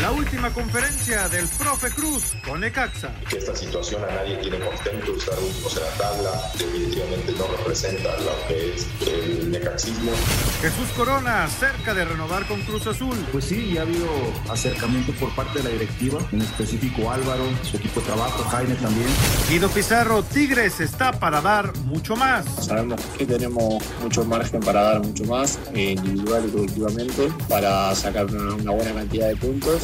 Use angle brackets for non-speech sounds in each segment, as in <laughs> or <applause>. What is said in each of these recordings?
La última conferencia del profe Cruz con Necaxa. Que esta situación a nadie tiene contento, estar últimos en la tabla, definitivamente no representa lo que es el necaxismo. Jesús Corona, cerca de renovar con Cruz Azul. Pues sí, ya ha habido acercamiento por parte de la directiva, en específico Álvaro, su equipo de trabajo, Jaime también. Guido Pizarro, Tigres está para dar mucho más. Sabemos que tenemos mucho margen para dar mucho más, eh, individual y colectivamente, para sacar una, una buena cantidad de puntos.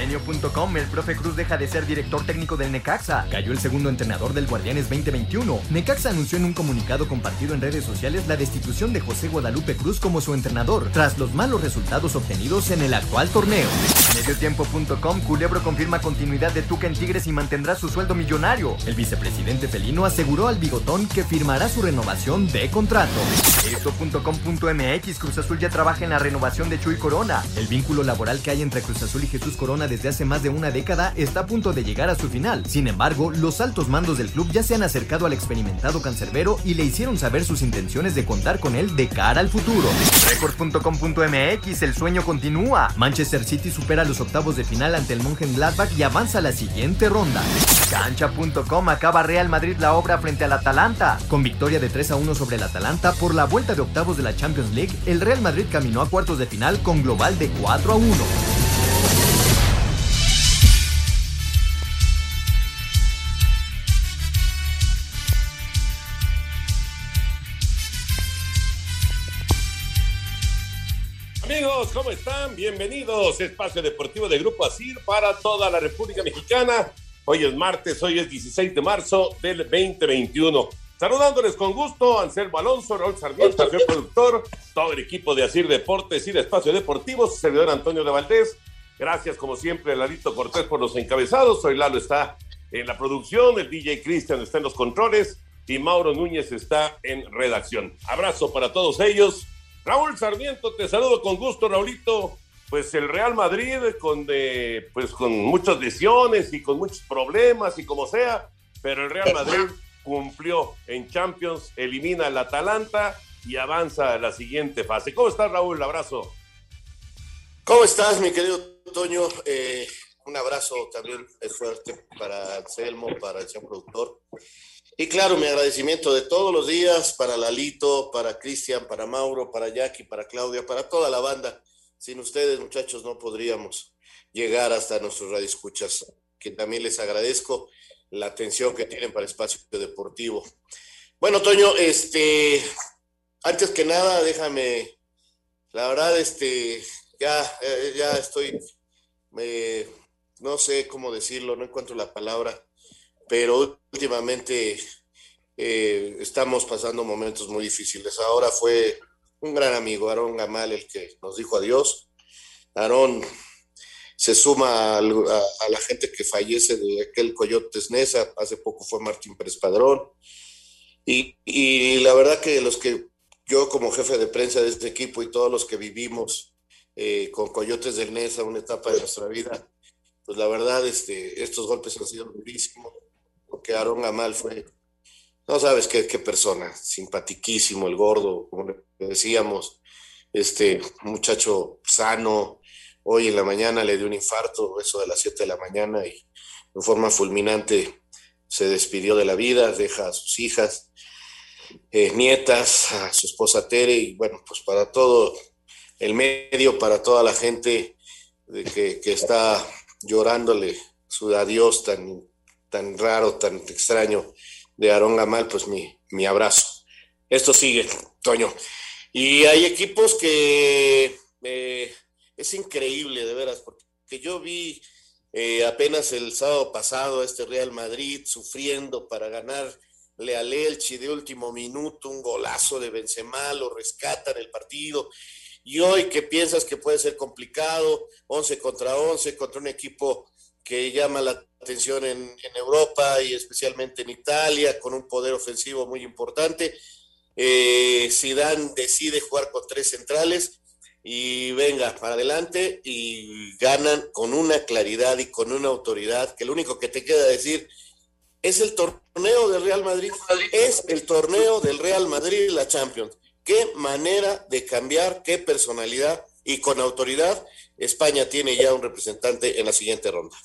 Milenio.com, el profe Cruz deja de ser director técnico del Necaxa. Cayó el segundo entrenador del Guardianes 2021. Necaxa anunció en un comunicado compartido en redes sociales la destitución de José Guadalupe Cruz como su entrenador, tras los malos resultados obtenidos en el actual torneo. Mediotiempo.com, Culebro confirma continuidad de Tuca en Tigres y mantendrá su sueldo millonario. El vicepresidente felino aseguró al bigotón que firmará su renovación de contrato. Esto.com.mx, Cruz Azul ya trabaja en la renovación de Chuy Corona. El vínculo laboral que hay entre Cruz Azul y Jesús Corona desde hace más de una década está a punto de llegar a su final. Sin embargo, los altos mandos del club ya se han acercado al experimentado cancerbero y le hicieron saber sus intenciones de contar con él de cara al futuro. Record.com.mx, el sueño continúa. Manchester City supera los octavos de final ante el Mönchengladbach y avanza a la siguiente ronda. Cancha.com acaba Real Madrid la obra frente al Atalanta. Con victoria de 3 a 1 sobre el Atalanta por la vuelta de octavos de la Champions League, el Real Madrid caminó a cuartos de final con global de 4 a 1. Amigos, ¿cómo están? Bienvenidos. Espacio Deportivo de Grupo Asir para toda la República Mexicana. Hoy es martes, hoy es 16 de marzo del 2021. Saludándoles con gusto, Anselmo Alonso, Raúl Sarmiento, el productor, todo el equipo de Asir Deportes y de Espacio Deportivo, su servidor Antonio de Valdés. Gracias, como siempre, Lalito Cortés por los encabezados. Hoy Lalo está en la producción, el DJ Cristian está en los controles y Mauro Núñez está en redacción. Abrazo para todos ellos. Raúl Sarmiento, te saludo con gusto, Raulito. Pues el Real Madrid con, pues con muchas lesiones y con muchos problemas y como sea, pero el Real Madrid cumplió en Champions, elimina al Atalanta y avanza a la siguiente fase. ¿Cómo estás, Raúl? Abrazo. ¿Cómo estás, mi querido Toño? Eh, un abrazo también es fuerte para Anselmo, para el señor productor. Y claro, mi agradecimiento de todos los días para Lalito, para Cristian, para Mauro, para Jackie, para Claudia, para toda la banda. Sin ustedes, muchachos, no podríamos llegar hasta nuestros radioescuchas, que también les agradezco la atención que tienen para Espacio Deportivo. Bueno, Toño, este, antes que nada, déjame, la verdad, este, ya, eh, ya estoy, me, no sé cómo decirlo, no encuentro la palabra, pero últimamente eh, estamos pasando momentos muy difíciles. Ahora fue un gran amigo, Aarón Gamal, el que nos dijo adiós. Aarón se suma a, la gente que fallece de aquel Coyotes Nesa, hace poco fue Martín Pérez Padrón. Y, y, la verdad que los que yo como jefe de prensa de este equipo y todos los que vivimos eh, con Coyotes del Nesa, una etapa de nuestra vida, pues la verdad este, estos golpes han sido durísimos, porque Aarón Gamal fue, no sabes qué, persona, simpatiquísimo, el gordo, como decíamos, este muchacho sano, hoy en la mañana le dio un infarto, eso de las 7 de la mañana, y en forma fulminante se despidió de la vida, deja a sus hijas, eh, nietas, a su esposa Tere, y bueno, pues para todo el medio, para toda la gente de que, que está llorándole su adiós tan, tan raro, tan extraño de Aarón Gamal, pues mi, mi abrazo. Esto sigue, Toño. Y hay equipos que eh, es increíble, de veras, porque yo vi eh, apenas el sábado pasado a este Real Madrid sufriendo para ganarle al Elche de último minuto, un golazo de Benzema, lo rescatan el partido. Y hoy que piensas que puede ser complicado, 11 contra 11, contra un equipo que llama la atención en, Europa y especialmente en Italia, con un poder ofensivo muy importante. Eh, Zidane decide jugar con tres centrales y venga para adelante y ganan con una claridad y con una autoridad que lo único que te queda decir es el torneo del Real Madrid, es el torneo del Real Madrid la Champions. Qué manera de cambiar, qué personalidad y con autoridad España tiene ya un representante en la siguiente ronda.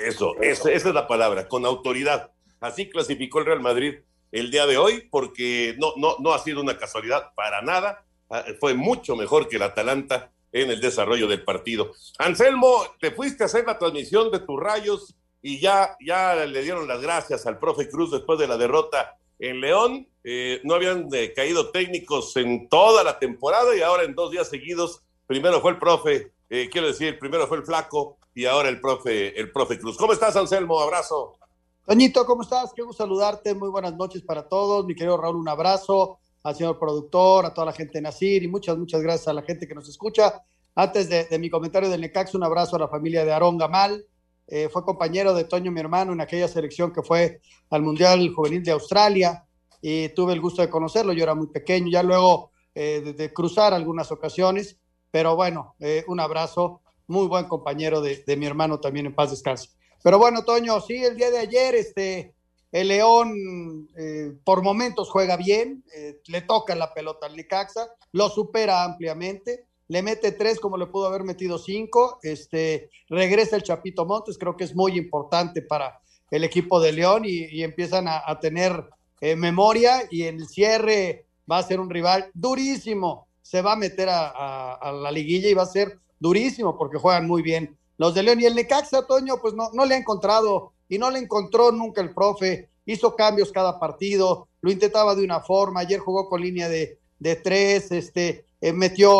Eso, esa, es la palabra, con autoridad. Así clasificó el Real Madrid el día de hoy, porque no, no, no ha sido una casualidad para nada. Ah, fue mucho mejor que el Atalanta en el desarrollo del partido. Anselmo, te fuiste a hacer la transmisión de tus rayos y ya, ya le dieron las gracias al profe Cruz después de la derrota en León. Eh, no habían eh, caído técnicos en toda la temporada y ahora en dos días seguidos, primero fue el profe, eh, quiero decir, primero fue el flaco y ahora el profe, el profe Cruz. ¿Cómo estás, Anselmo? Abrazo. Toñito, ¿cómo estás? Gusto saludarte. Muy buenas noches para todos. Mi querido Raúl, un abrazo al señor productor, a toda la gente de Nacir y muchas, muchas gracias a la gente que nos escucha. Antes de, de mi comentario del Necax, un abrazo a la familia de Aarón Gamal. Eh, fue compañero de Toño, mi hermano, en aquella selección que fue al Mundial Juvenil de Australia y tuve el gusto de conocerlo. Yo era muy pequeño, ya luego eh, de, de, cruzar algunas ocasiones, pero bueno, eh, un abrazo. Muy buen compañero de, de mi hermano también en paz descanse. Pero bueno, Toño, sí, el día de ayer, este, el León eh, por momentos juega bien, eh, le toca la pelota al Licaxa, lo supera ampliamente, le mete tres como le pudo haber metido cinco, este, regresa el Chapito Montes, creo que es muy importante para el equipo de León y, empiezan a, a tener eh, memoria y en el cierre va a ser un rival durísimo, se va a meter a, la liguilla y va a ser durísimo porque juegan muy bien. Los de León y el Necaxa, Toño, pues no, no le ha encontrado y no le encontró nunca el profe, hizo cambios cada partido, lo intentaba de una forma, ayer jugó con línea de, de tres, este, eh, metió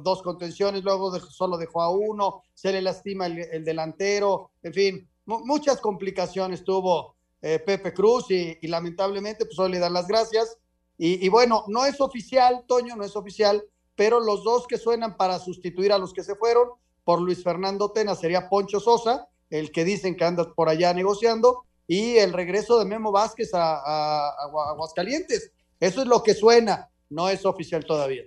dos contenciones, luego solo dejó a uno, se le lastima el, el delantero, en fin, muchas complicaciones tuvo eh, Pepe Cruz y, y, lamentablemente pues hoy le dan las gracias. Y, bueno, no es oficial, Toño, no es oficial, pero los dos que suenan para sustituir a los que se fueron por Luis Fernando Tena sería Poncho Sosa, el que dicen que anda por allá negociando, y el regreso de Memo Vázquez a, Aguascalientes. Eso es lo que suena, no es oficial todavía.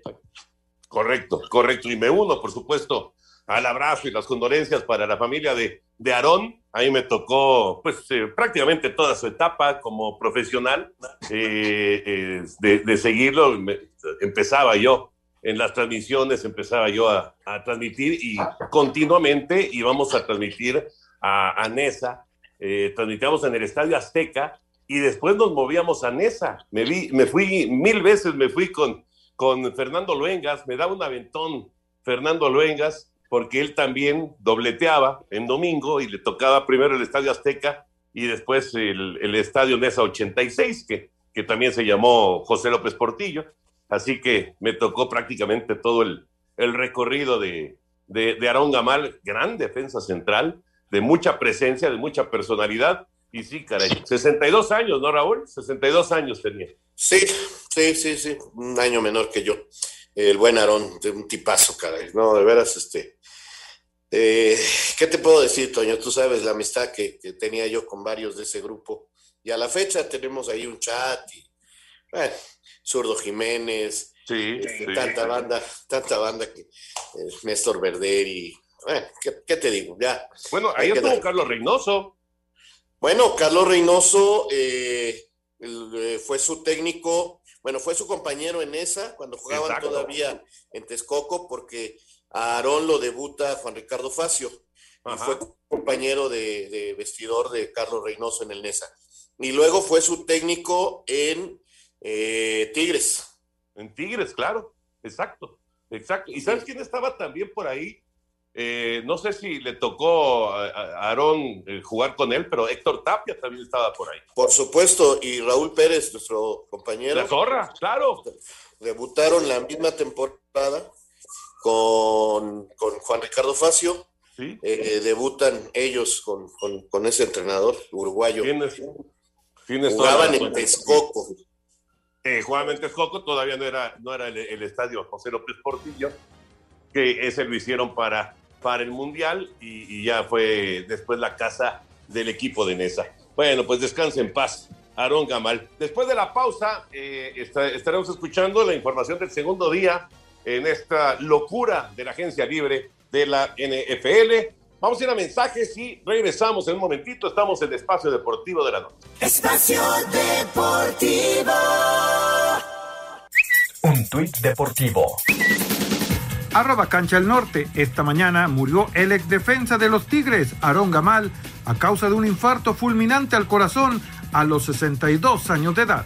Correcto, correcto. Y me uno, por supuesto, al abrazo y las condolencias para la familia de, de Aarón. A mí me tocó, pues, eh, prácticamente toda su etapa como profesional <laughs> eh, de, de, seguirlo. Me, empezaba yo en las transmisiones empezaba yo a, a, transmitir y continuamente íbamos a transmitir a, a Nesa, eh, transmitíamos en el Estadio Azteca y después nos movíamos a Nesa. Me, vi, me fui mil veces, me fui con, con Fernando Luengas, me daba un aventón Fernando Luengas porque él también dobleteaba en domingo y le tocaba primero el Estadio Azteca y después el, el Estadio Nesa 86, que, que también se llamó José López Portillo. Así que me tocó prácticamente todo el, el recorrido de, de, de Aarón Gamal, gran defensa central, de mucha presencia, de mucha personalidad. Y sí, caray, 62 años, ¿no, Raúl? 62 años tenía. Sí, sí, sí, sí, un año menor que yo. El buen Aarón, un tipazo, caray. No, de veras, este. Eh, ¿Qué te puedo decir, Toño? Tú sabes la amistad que, que, tenía yo con varios de ese grupo. Y a la fecha tenemos ahí un chat y, bueno, Zurdo Jiménez, sí, sí, tanta sí. banda, tanta banda que eh, Néstor Verderi, bueno, ¿qué, ¿qué, te digo? Ya. Bueno, ahí estuvo Carlos Reynoso. Bueno, Carlos Reynoso eh, fue su técnico, bueno, fue su compañero en esa, cuando jugaban Exacto. todavía en Texcoco, porque A Aarón lo debuta Juan Ricardo Facio y fue compañero de, de vestidor de Carlos Reynoso en el NESA. Y luego fue su técnico en eh, Tigres. En Tigres, claro, exacto, exacto. ¿Y sabes quién estaba también por ahí? Eh, no sé si le tocó a a Aarón eh, jugar con él, pero Héctor Tapia también estaba por ahí. Por supuesto, y Raúl Pérez, nuestro compañero. La zorra, claro. Debutaron la misma temporada con, con Juan Ricardo Facio. Eh, debutan ellos con, con- con ese entrenador uruguayo. Tienes, tienes Jugaban en. Texcoco. Eh, jugaban en Texcoco, todavía no era, no era el, el estadio José López Portillo, que ese lo hicieron para, para el Mundial y, y ya fue después la casa del equipo de Nesa. Bueno, pues descanse en paz, Aarón Gamal. Después de la pausa, eh, está- estaremos escuchando la información del segundo día en esta locura de la agencia libre de la NFL. Vamos a ir a mensajes y regresamos en un momentito. Estamos en el espacio deportivo de la noche. Espacio Deportivo. Un tuit deportivo. Arroba Cancha el Norte. Esta mañana murió el ex defensa de los Tigres, Aarón Gamal, a causa de un infarto fulminante al corazón a los 62 años de edad.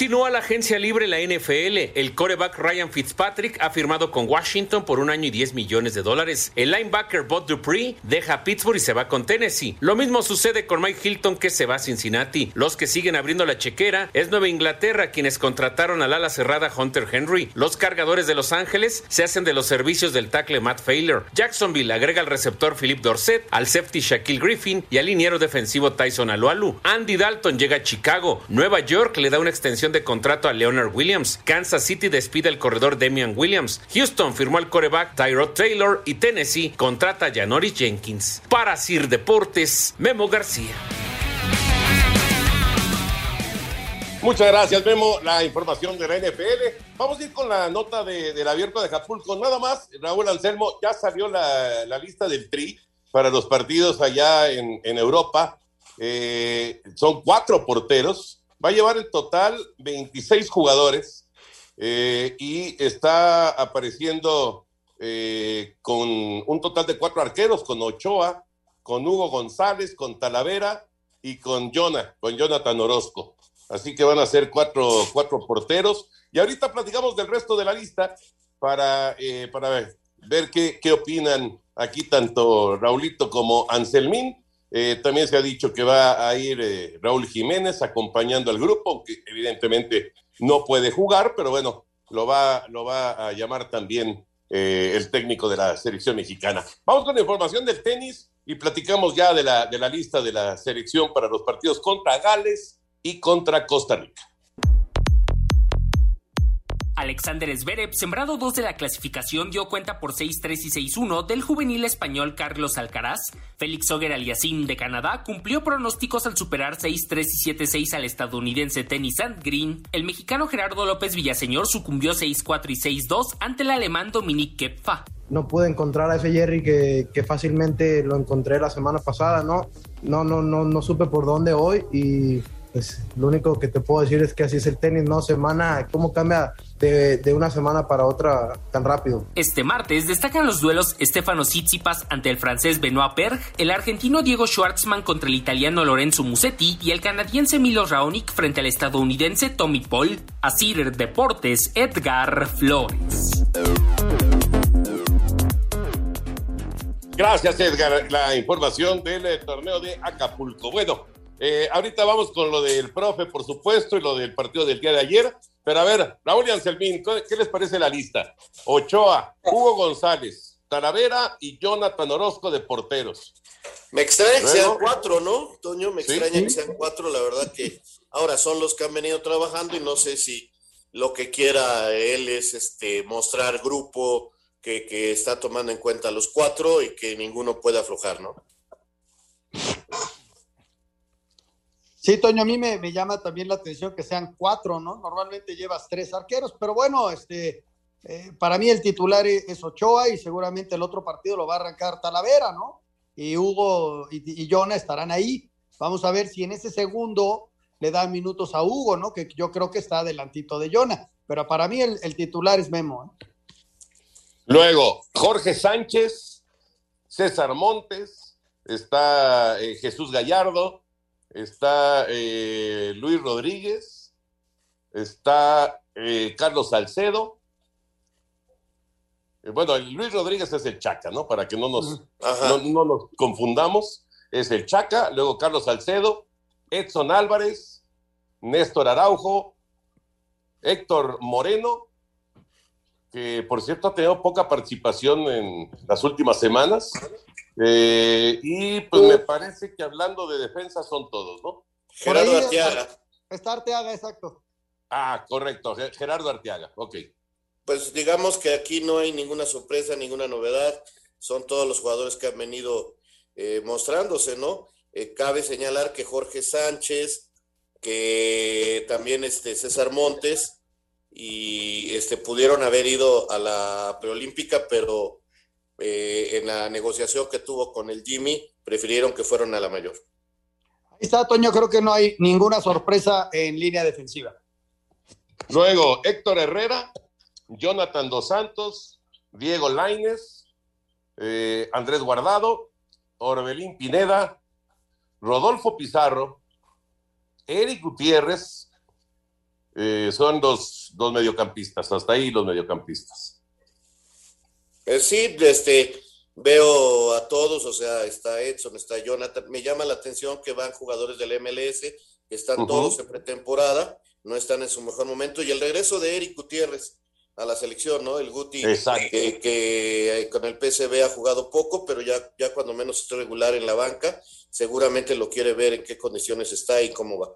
Continúa la agencia libre la NFL. El coreback Ryan Fitzpatrick ha firmado con Washington por un año y 10 millones de dólares. El linebacker Bud Dupree deja Pittsburgh y se va con Tennessee. Lo mismo sucede con Mike Hilton que se va a Cincinnati. Los que siguen abriendo la chequera es Nueva Inglaterra quienes contrataron al ala cerrada Hunter Henry. Los cargadores de Los Ángeles se hacen de los servicios del tackle Matt Failer. Jacksonville agrega al receptor Philip Dorset, al safety Shaquille Griffin y al liniero defensivo Tyson Alualu. Andy Dalton llega a Chicago. Nueva York le da una extensión de contrato a Leonard Williams. Kansas City despide al corredor Damian Williams. Houston firmó al coreback Tyrod Taylor y Tennessee contrata a Janoris Jenkins. Para Sir Deportes, Memo García. Muchas gracias, Memo. La información de la NFL. Vamos a ir con la nota de- del abierto de Acapulco. Nada más, Raúl Anselmo, ya salió la, lista del TRI para los partidos allá en, en Europa. Eh, son cuatro porteros. Va a llevar en total 26 jugadores eh, y está apareciendo eh, con un total de cuatro arqueros, con Ochoa, con Hugo González, con Talavera y con Jonah, con Jonathan Orozco. Así que van a ser cuatro, cuatro porteros. Y ahorita platicamos del resto de la lista para, eh, para ver, ver qué, qué opinan aquí tanto Raulito como Anselmín. Eh, también se ha dicho que va a ir eh, Raúl Jiménez acompañando al grupo, aunque evidentemente no puede jugar, pero bueno, lo va, lo va a llamar también eh, el técnico de la selección mexicana. Vamos con la información del tenis y platicamos ya de la, de la lista de la selección para los partidos contra Gales y contra Costa Rica. Alexander Zverev, sembrado 2 de la clasificación, dio cuenta por 6-3 y 6-1 del juvenil español Carlos Alcaraz. Félix Auger Aliassime de Canadá cumplió pronósticos al superar 6-3 y 7-6 al estadounidense Tennis Green. El mexicano Gerardo López Villaseñor sucumbió 6-4 y 6-2 ante el alemán Dominique Kepfa. no pude encontrar a ese Jerry que, que fácilmente lo encontré la semana pasada, ¿no? No, no, no, no supe por dónde hoy y pues lo único que te puedo decir es que así es el tenis, ¿no? Semana, cómo cambia de, de una semana para otra tan rápido. Este martes destacan los duelos Stefano Tsitsipas ante el francés Benoit Berg, el argentino Diego Schwartzman contra el italiano Lorenzo Musetti y el canadiense Milos Raonic frente al estadounidense Tommy Paul. Asir Deportes, Edgar Flores. Gracias, Edgar. La información del eh, torneo de Acapulco. Bueno, eh, ahorita vamos con lo del profe, por supuesto, y lo del partido del día de ayer. Pero a ver, Raúl y Anselmín, ¿qué les parece la lista? Ochoa, Hugo González, Talavera y Jonathan Orozco de porteros. Me extraña que sean cuatro, ¿no? Toño, me Sí. extraña que sean cuatro, la verdad que ahora son los que han venido trabajando y no sé si lo que quiera él es este mostrar grupo que, que está tomando en cuenta a los cuatro y que ninguno puede aflojar, ¿no? Sí, Toño, a mí me, llama también la atención que sean cuatro, ¿no? Normalmente llevas tres arqueros, pero bueno, este, eh, para mí el titular es, es Ochoa y seguramente el otro partido lo va a arrancar Talavera, ¿no? Y Hugo y, y Jonah estarán ahí. Vamos a ver si en ese segundo le dan minutos a Hugo, ¿no? Que yo creo que está adelantito de Jonah. Pero para mí el, el titular es Memo. ¿eh? Luego, Jorge Sánchez, César Montes, está eh, Jesús Gallardo, está eh, Luis Rodríguez, está eh, Carlos Salcedo. Eh, Bueno, Luis Rodríguez es el Chaca, ¿no? Para que no nos, no, no nos confundamos. Es el Chaca, luego Carlos Salcedo, Edson Álvarez, Néstor Araujo, Héctor Moreno, que por cierto ha tenido poca participación en las últimas semanas. Eh, y pues me parece que hablando de defensa son todos, ¿no? Por ahí Está Arteaga, exacto. Ah, correcto, Ge- Gerardo Arteaga, ok. Pues digamos que aquí no hay ninguna sorpresa, ninguna novedad. Son todos los jugadores que han venido eh, mostrándose, ¿no? Eh, cabe señalar que Jorge Sánchez, que también este César Montes, y este pudieron haber ido a la preolímpica, pero eh, en la negociación que tuvo con el Jimmy, prefirieron que fueron a la mayor. Ahí está, Toño, creo que no hay ninguna sorpresa en línea defensiva. Luego, Héctor Herrera, Jonathan Dos Santos, Diego Laines, eh, Andrés Guardado, Orbelín Pineda, Rodolfo Pizarro, Eric Gutiérrez, eh, son dos, dos mediocampistas, hasta ahí los mediocampistas. Eh, sí, este, veo a todos, o sea, está Edson, está Jonathan. Me llama la atención que van jugadores del MLS, que están todos en pretemporada, no están en su mejor momento. Y el regreso de Eric Gutiérrez a la selección, ¿no? El Guti, Exacto. que, que, eh, con el PSV ha jugado poco, pero ya, ya cuando menos está regular en la banca, seguramente lo quiere ver en qué condiciones está y cómo va.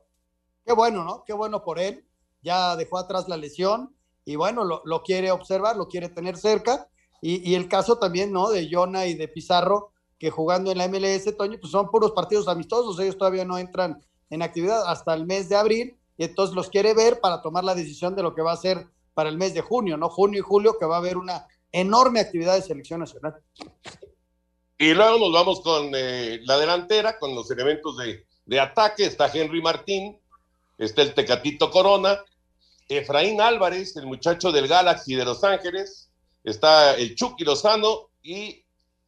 Qué bueno, ¿no? Qué bueno por él. Ya dejó atrás la lesión y bueno, lo, lo quiere observar, lo quiere tener cerca. Y, el caso también, ¿no? De Jonah y de Pizarro, que jugando en la MLS, Toño, pues son puros partidos amistosos. Ellos todavía no entran en actividad hasta el mes de abril y entonces los quiere ver para tomar la decisión de lo que va a hacer para el mes de junio, ¿no? Junio y julio, que va a haber una enorme actividad de selección nacional. Y luego nos vamos con eh, la delantera, con los elementos de, de ataque. Está Henry Martín, está el Tecatito Corona, Efraín Álvarez, el muchacho del Galaxy de Los Ángeles, está el Chucky Lozano y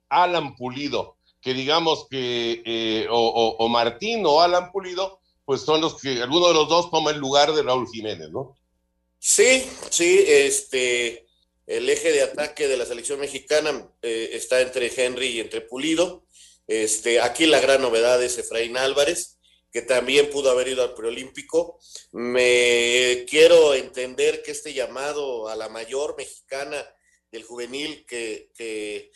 Alan Pulido, que digamos que eh, o, Martín o Alan Pulido, pues son los que alguno de los dos toma el lugar de Raúl Jiménez, ¿no? Sí, sí, este, el eje de ataque de la selección mexicana eh, está entre Henry y entre Pulido. Este, aquí la gran novedad es Efraín Álvarez, que también pudo haber ido al preolímpico. Me quiero entender que este llamado a la mayor mexicana del juvenil que, que,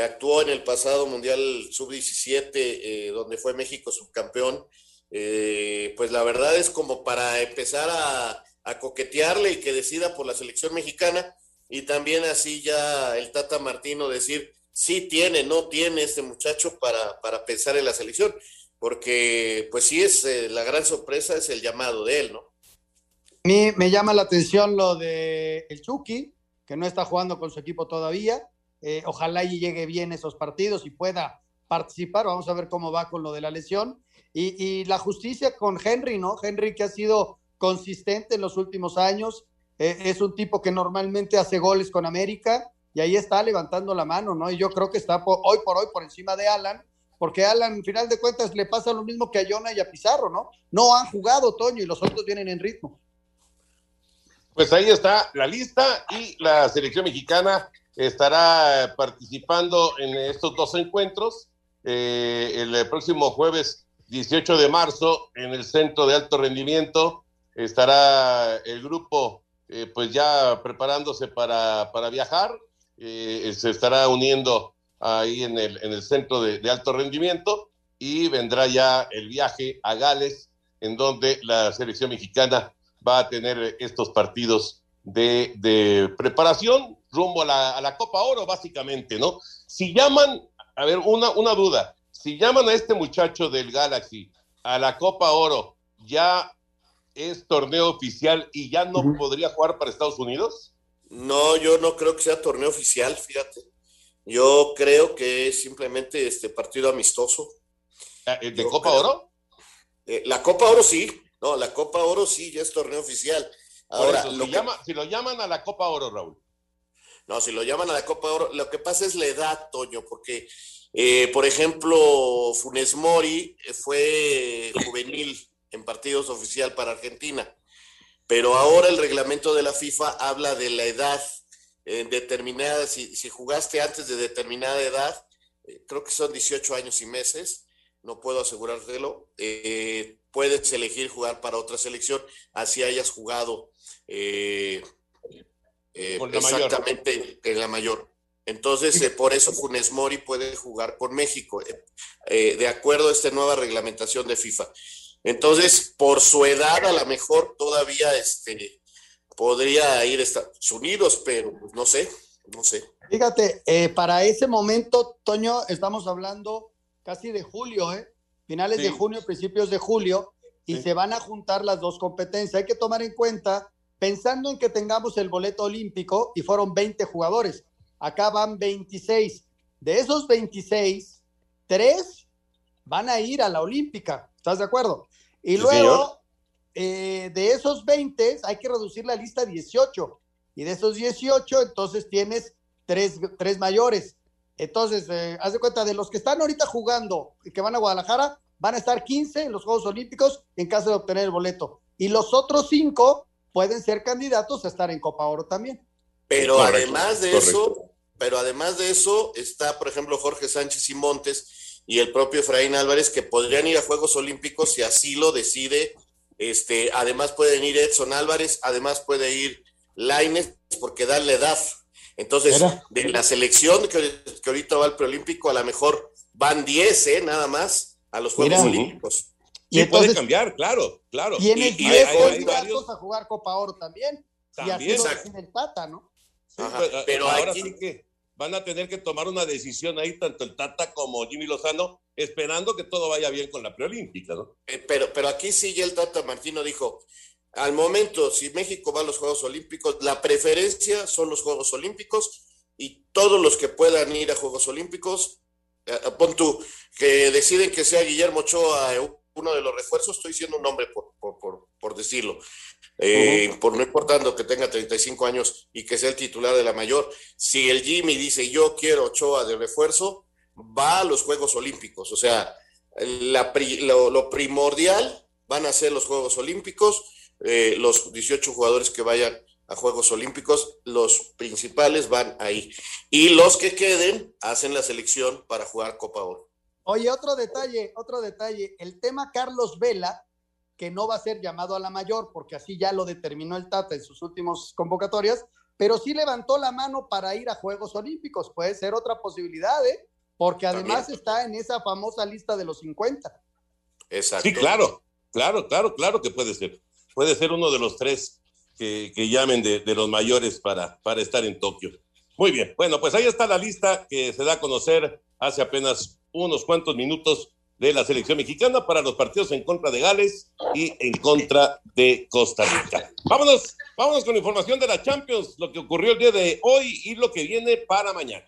actuó en el pasado Mundial Sub-17, eh, donde fue México subcampeón, eh, pues la verdad es como para empezar a, a coquetearle y que decida por la selección mexicana y también así ya el Tata Martino decir sí tiene, no tiene este muchacho para, para pensar en la selección, porque pues sí es eh, la gran sorpresa es el llamado de él, ¿no? A mí me llama la atención lo de el Chucky, que no está jugando con su equipo todavía. Eh, ojalá y llegue bien esos partidos y pueda participar. Vamos a ver cómo va con lo de la lesión. Y, y la justicia con Henry, ¿no? Henry que ha sido consistente en los últimos años. eh, es un tipo que normalmente hace goles con América y ahí está levantando la mano, ¿no? Y yo creo que está por- hoy por hoy por encima de Alan, porque Alan, en final de cuentas, le pasa lo mismo que a Jonah y a Pizarro, ¿no? No han jugado, Toño, y los otros vienen en ritmo. Pues ahí está la lista y la selección mexicana estará participando en estos dos encuentros. Eh, el próximo jueves 18 de marzo en el Centro de Alto Rendimiento estará el grupo eh, pues ya preparándose para, para viajar. Eh, se estará uniendo ahí en el, en el Centro de Alto Rendimiento y vendrá ya el viaje a Gales en donde la selección mexicana va a tener estos partidos de, de preparación rumbo a la, a la Copa Oro, básicamente, ¿no? Si llaman, a ver, una, una duda, si llaman a este muchacho del Galaxy a la Copa Oro, ¿ya es torneo oficial y ya no podría jugar para Estados Unidos? No, yo no creo que sea torneo oficial, fíjate. Yo creo que es simplemente este partido amistoso. Eh, ¿De Yo Copa creo. Oro? Eh, la Copa Oro sí, No, la Copa Oro sí, ya es torneo oficial. Ahora, eso, lo si, que- llama- si lo llaman a la Copa Oro, Raúl. No, si lo llaman a la Copa Oro, lo que pasa es la edad, Toño, porque, eh, por ejemplo, Funes Mori fue juvenil en partidos oficial para Argentina, pero ahora el reglamento de la FIFA habla de la edad eh, determinada, si, si jugaste antes de determinada edad, eh, creo que son 18 años y meses, no puedo asegurártelo, puedes elegir jugar para otra selección, así hayas jugado. eh, eh, la mayor. exactamente en la mayor. Entonces, eh, por eso Funes Mori puede jugar con México, eh, eh, de acuerdo a esta nueva reglamentación de FIFA. Entonces, por su edad, a lo mejor todavía este, podría ir a Estados Unidos, pero pues, no sé, no sé. Fíjate, eh, para ese momento, Toño, estamos hablando casi de julio, ¿eh? Finales de junio, principios de julio, y Sí. se van a juntar las dos competencias. Hay que tomar en cuenta, pensando en que tengamos el boleto olímpico, y fueron 20 jugadores, acá van 26. De esos 26, tres van a ir a la olímpica, ¿estás de acuerdo? Y Sí, luego, eh, de esos 20, hay que reducir la lista a 18. Y de esos 18, entonces tienes tres, tres mayores. Entonces, eh, haz de cuenta, de los que están ahorita jugando y que van a Guadalajara, van a estar 15 en los Juegos Olímpicos en caso de obtener el boleto. Y los otros cinco pueden ser candidatos a estar en Copa Oro también. Pero Correcto, además de correcto. eso, pero además de eso, está, por ejemplo, Jorge Sánchez y Montes y el propio Efraín Álvarez que podrían ir a Juegos Olímpicos si así lo decide. Este, además pueden ir Edson Álvarez, además puede ir Laines, porque dan la edad. Entonces, de la selección que, que ahorita va al preolímpico, a lo mejor van 10, ¿eh? Nada más a los Juegos Mira. Olímpicos. Y Sí, entonces- puede cambiar, claro, claro. Y 10 hay- hay- hay candidatos a jugar Copa Oro también. y así También. lo decide el Tata, ¿no? Sí, Ajá, pero, pero ahora aquí- sí que van a tener que tomar una decisión ahí, tanto el Tata como Jimmy Lozano, esperando que todo vaya bien con la preolímpica, ¿no? Eh, pero, pero aquí sí ya el Tata Martino dijo, al momento, si México va a los Juegos Olímpicos, la preferencia son los Juegos Olímpicos y todos los que puedan ir a Juegos Olímpicos, eh, pon tú, que deciden que sea Guillermo Ochoa eh, uno de los refuerzos, estoy diciendo un nombre por, por, por, por decirlo, eh, por no importando que tenga 35 años y que sea el titular de la mayor, si el Jimmy dice yo quiero Ochoa de refuerzo, va a los Juegos Olímpicos, o sea, la lo, lo primordial van a ser los Juegos Olímpicos, eh, los 18 jugadores que vayan a Juegos Olímpicos, los principales van ahí. Y los que queden hacen la selección para jugar Copa Oro. Oye, otro detalle, otro detalle. El tema Carlos Vela, que no va a ser llamado a la mayor, porque así ya lo determinó el Tata en sus últimas convocatorias, pero sí levantó la mano para ir a Juegos Olímpicos. Puede ser otra posibilidad, ¿eh? Porque además También. está en esa famosa lista de los 50. Exacto. Sí, claro, claro, claro, claro que puede ser. Puede ser uno de los tres que, que llamen de, de los mayores para, para estar en Tokio. Muy bien, bueno, pues ahí está la lista que se da a conocer hace apenas unos cuantos minutos de la selección mexicana para los partidos en contra de Gales y en contra de Costa Rica. Vámonos, vámonos con información de la Champions, lo que ocurrió el día de hoy y lo que viene para mañana.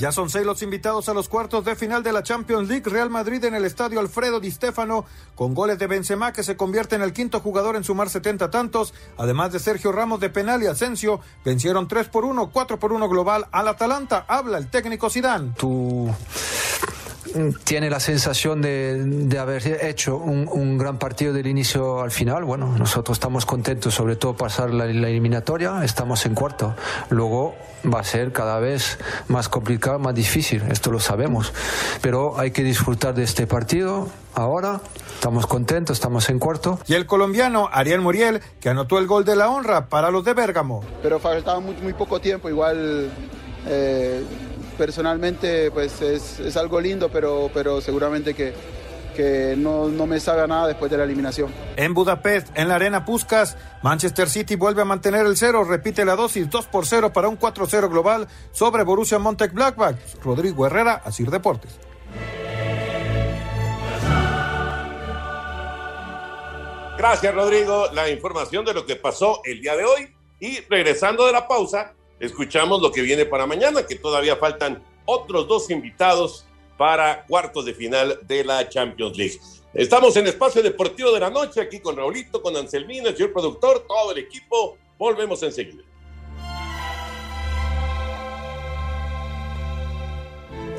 Ya son seis los invitados a los cuartos de final de la Champions League. Real Madrid en el estadio Alfredo Di Stéfano, con goles de Benzema, que se convierte en el quinto jugador en sumar 70 tantos. Además de Sergio Ramos de penal y Asensio, vencieron 3 por 1, 4 por 1 global al Atalanta. Habla el técnico Sidán. Tú tiene la sensación de, de haber hecho un, un, gran partido del inicio al final. Bueno, nosotros estamos contentos, sobre todo pasar la, la, eliminatoria, estamos en cuarto. Luego va a ser cada vez más complicado, más difícil, esto lo sabemos. Pero hay que disfrutar de este partido ahora. Estamos contentos, estamos en cuarto. Y el colombiano Ariel Muriel, que anotó el gol de la honra para los de Bérgamo. Pero faltaba muy, muy poco tiempo, igual. Eh personalmente pues es, es, algo lindo, pero, pero seguramente que, que no, no, me salga nada después de la eliminación. En Budapest, en la arena Puskas, Manchester City vuelve a mantener el cero, repite la dosis 2 por 0 para un 4-0 global sobre Borussia Mönchengladbach. Rodrigo Herrera, Asir Deportes. Gracias, Rodrigo. La información de lo que pasó el día de hoy. Y regresando de la pausa, escuchamos lo que viene para mañana, que todavía faltan otros dos invitados para cuartos de final de la Champions League. Estamos en Espacio Deportivo de la Noche, aquí con Raulito, con Anselmina, el señor productor, todo el equipo. Volvemos enseguida.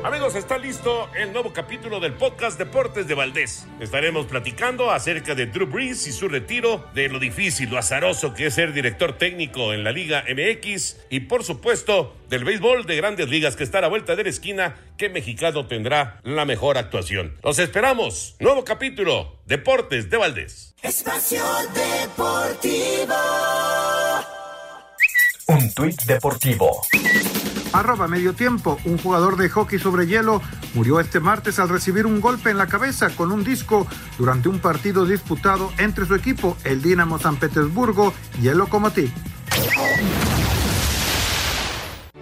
Amigos, está listo el nuevo capítulo del podcast Deportes de Valdés. Estaremos platicando acerca de Drew Brees y su retiro, de lo difícil, lo azaroso que es ser director técnico en la Liga MX y por supuesto del béisbol de grandes ligas que está a la vuelta de la esquina, que mexicano tendrá la mejor actuación. Los esperamos. Nuevo capítulo, Deportes de Valdés. Espacio Deportivo. Un tuit deportivo. Arroba medio tiempo, un jugador de hockey sobre hielo murió este martes al recibir un golpe en la cabeza con un disco durante un partido disputado entre su equipo, el Dinamo San Petersburgo y el Lokomotiv.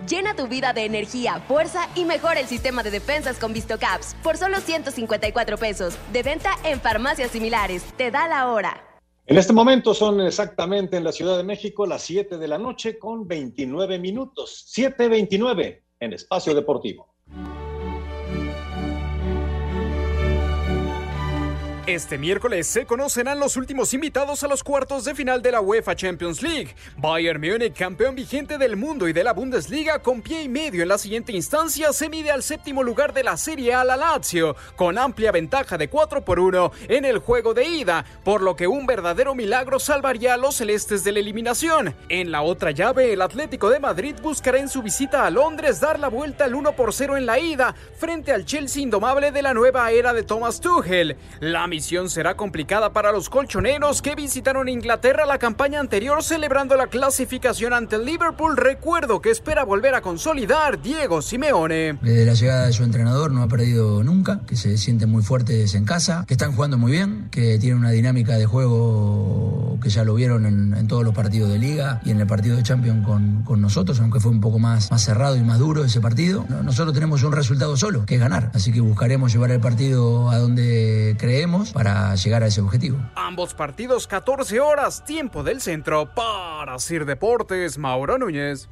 Llena tu vida de energía, fuerza y mejora el sistema de defensas con VistoCaps por solo 154 pesos. De venta en farmacias similares. Te da la hora. En este momento son exactamente en la Ciudad de México las 7 de la noche con 29 minutos. 7.29 en Espacio Deportivo. Este miércoles se conocerán los últimos invitados a los cuartos de final de la UEFA Champions League. Bayern Múnich, campeón vigente del mundo y de la Bundesliga, con pie y medio en la siguiente instancia, se mide al séptimo lugar de la Serie A la Lazio, con amplia ventaja de 4 por 1 en el juego de ida, por lo que un verdadero milagro salvaría a los celestes de la eliminación. En la otra llave, el Atlético de Madrid buscará en su visita a Londres dar la vuelta al 1 por 0 en la ida, frente al Chelsea indomable de la nueva era de Thomas Tuchel. La misión será complicada para los colchoneros que visitaron Inglaterra la campaña anterior celebrando la clasificación ante el Liverpool. Recuerdo que espera volver a consolidar Diego Simeone. Desde la llegada de su entrenador no ha perdido nunca, que se sienten muy fuertes en casa, que están jugando muy bien, que tienen una dinámica de juego que ya lo vieron en, todos los partidos de liga y en el partido de Champions con, nosotros, aunque fue un poco más, cerrado y más duro ese partido. No- Nosotros tenemos un resultado solo, que es ganar, así que buscaremos llevar el partido a donde creemos para llegar a ese objetivo. Ambos partidos 14 horas, tiempo del centro para Sir Deportes, Mauro Núñez.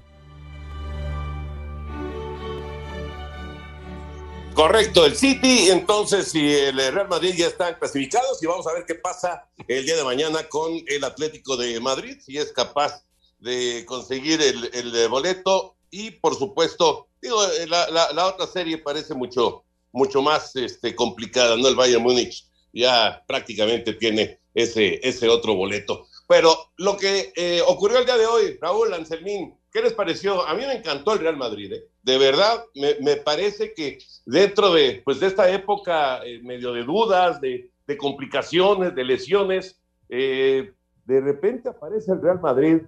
Correcto, el City, entonces si el Real Madrid ya están clasificados y vamos a ver qué pasa el día de mañana con el Atlético de Madrid, si es capaz de conseguir el, el boleto y por supuesto, digo, la, la- la otra serie parece mucho, mucho más este, complicada, ¿no? El Bayern Múnich ya prácticamente tiene ese, ese otro boleto. Pero lo que eh, ocurrió el día de hoy, Raúl Anselmín, ¿qué les pareció? A mí me encantó el Real Madrid, ¿eh? De verdad, me, me parece que dentro de, pues, de esta época eh, medio de dudas, de, complicaciones, de lesiones, de repente aparece el Real Madrid,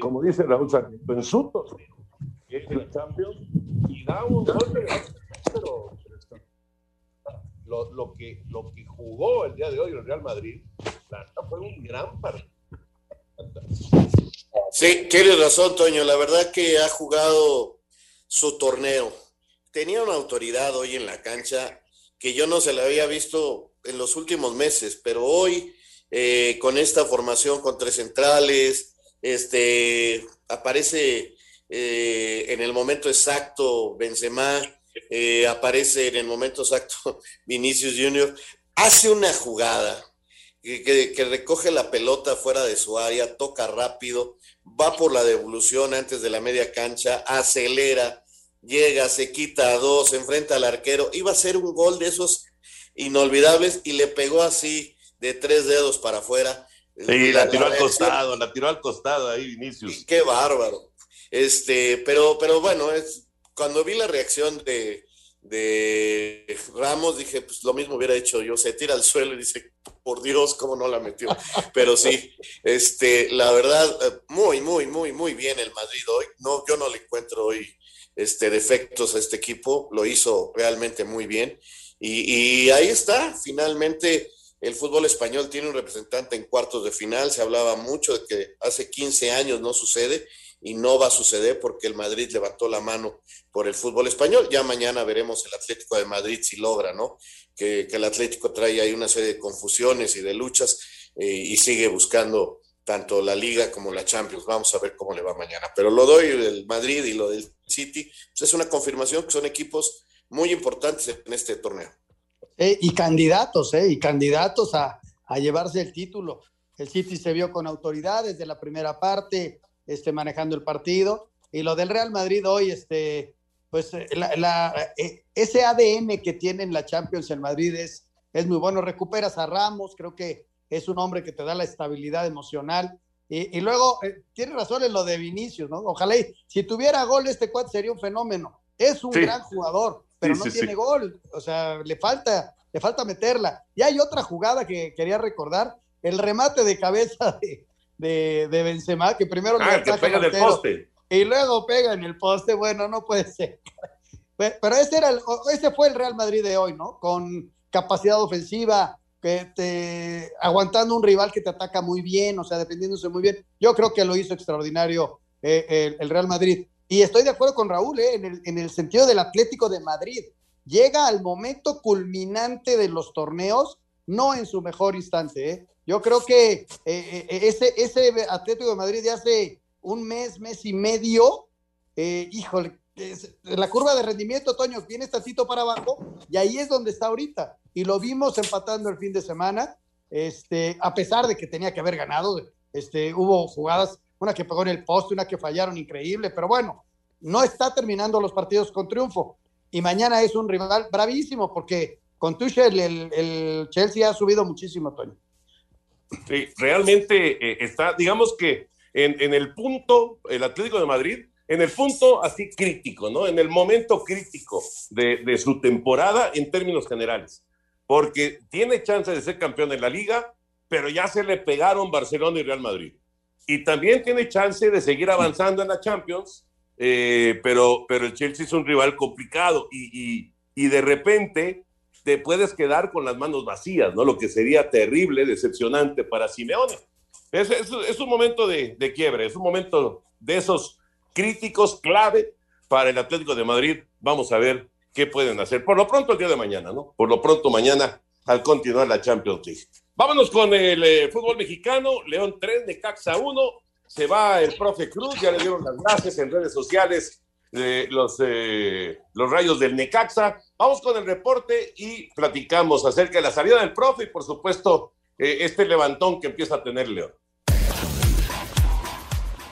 como dice Raúl Sarmiento, en su torneo, la Champions, y un golpe pero, lo, lo que, lo que jugó el día de hoy el Real Madrid, fue un gran partido. Sí, tienes razón, Toño. La verdad que ha jugado su torneo. Tenía una autoridad hoy en la cancha que yo no se la había visto en los últimos meses, pero hoy eh, con esta formación con tres centrales, este aparece eh, en el momento exacto Benzema, eh, aparece en el momento exacto <laughs> Vinicius Junior, hace una jugada que, que- que recoge la pelota fuera de su área, toca rápido, va por la devolución antes de la media cancha, acelera, llega, se quita a dos, enfrenta al arquero, iba a ser un gol de esos inolvidables y le pegó así de tres dedos para afuera. Sí, la tiró al costado, la tiró al costado ahí, Vinicius. Qué bárbaro. Este, pero, pero bueno, es, cuando vi la reacción de, de Ramos, dije, pues lo mismo hubiera hecho yo. Se tira al suelo y dice, por Dios, cómo no la metió. <laughs> Pero sí, este, la verdad, eh, muy, muy, muy, muy bien el Madrid hoy. No, yo no le encuentro hoy este, defectos a este equipo. Lo hizo realmente muy bien. Y, y ahí está, finalmente el fútbol español tiene un representante en cuartos de final. Se hablaba mucho de que hace 15 años no sucede y no va a suceder porque el Madrid levantó la mano por el fútbol español. Ya mañana veremos el Atlético de Madrid si logra, ¿no? Que, que el Atlético trae ahí una serie de confusiones y de luchas eh, y sigue buscando tanto la Liga como la Champions. Vamos a ver cómo le va mañana. Pero lo doy del Madrid y lo del City, pues es una confirmación que son equipos muy importantes en este torneo. Eh, y candidatos, ¿eh? Y candidatos a, a llevarse el título. El City se vio con autoridad desde la primera parte, este, manejando el partido. Y lo del Real Madrid hoy, este, pues eh, la, eh, ese ADN que tiene en la Champions en Madrid es, es muy bueno. Recuperas a Ramos, creo que es un hombre que te da la estabilidad emocional. Y, luego, eh, tiene razón en lo de Vinicius, ¿no? Ojalá, si tuviera gol, este cuate sería un fenómeno. Es un gran jugador, pero no tiene gol. O sea, le falta, le falta meterla. Y hay otra jugada que quería recordar, el remate de cabeza de, de, Benzema, que primero ah, que pega del poste. Y luego pega en el poste, bueno, no puede ser. Pero ese, era el, ese fue el Real Madrid de hoy, ¿no? Con capacidad ofensiva, que te, aguantando un rival que te ataca muy bien, o sea, defendiéndose muy bien. Yo creo que lo hizo extraordinario eh, el, Real Madrid. Y estoy de acuerdo con Raúl eh, en, el, en, el, sentido del Atlético de Madrid. Llega al momento culminante de los torneos, no en su mejor instante. Eh. Yo creo que ese, ese Atlético de Madrid de hace un mes, mes y medio, híjole, la curva de rendimiento, Toño, viene tantito para abajo y ahí es donde está ahorita. Y lo vimos empatando el fin de semana, este, a pesar de que tenía que haber ganado. Este, hubo jugadas, una que pegó en el poste, una que fallaron increíble, pero bueno, no está terminando los partidos con triunfo. Y mañana es un rival bravísimo porque con Tuchel el, el Chelsea ha subido muchísimo, Toño. Sí, realmente eh, está, digamos que en, en el punto, el Atlético de Madrid en el punto así crítico, ¿no? En el momento crítico de, su temporada en términos generales. Porque tiene chance de ser campeón en la liga, pero ya se le pegaron Barcelona y Real Madrid. Y también tiene chance de seguir avanzando en la Champions, eh, pero, pero el Chelsea es un rival complicado y, de repente te puedes quedar con las manos vacías, ¿no? Lo que sería terrible, decepcionante para Simeone. Es, es, un momento de, de quiebre, es un momento de esos críticos clave para el Atlético de Madrid. Vamos a ver qué pueden hacer. Por lo pronto el día de mañana, ¿no? Por lo pronto mañana al continuar la Champions League. Vámonos con el eh, fútbol mexicano. León 3, de Caxa 1. Se va el profe Cruz, ya le dieron las gracias en redes sociales de los, eh, los rayos del Necaxa. Vamos con el reporte y platicamos acerca de la salida del profe y por supuesto eh, este levantón que empieza a tener León.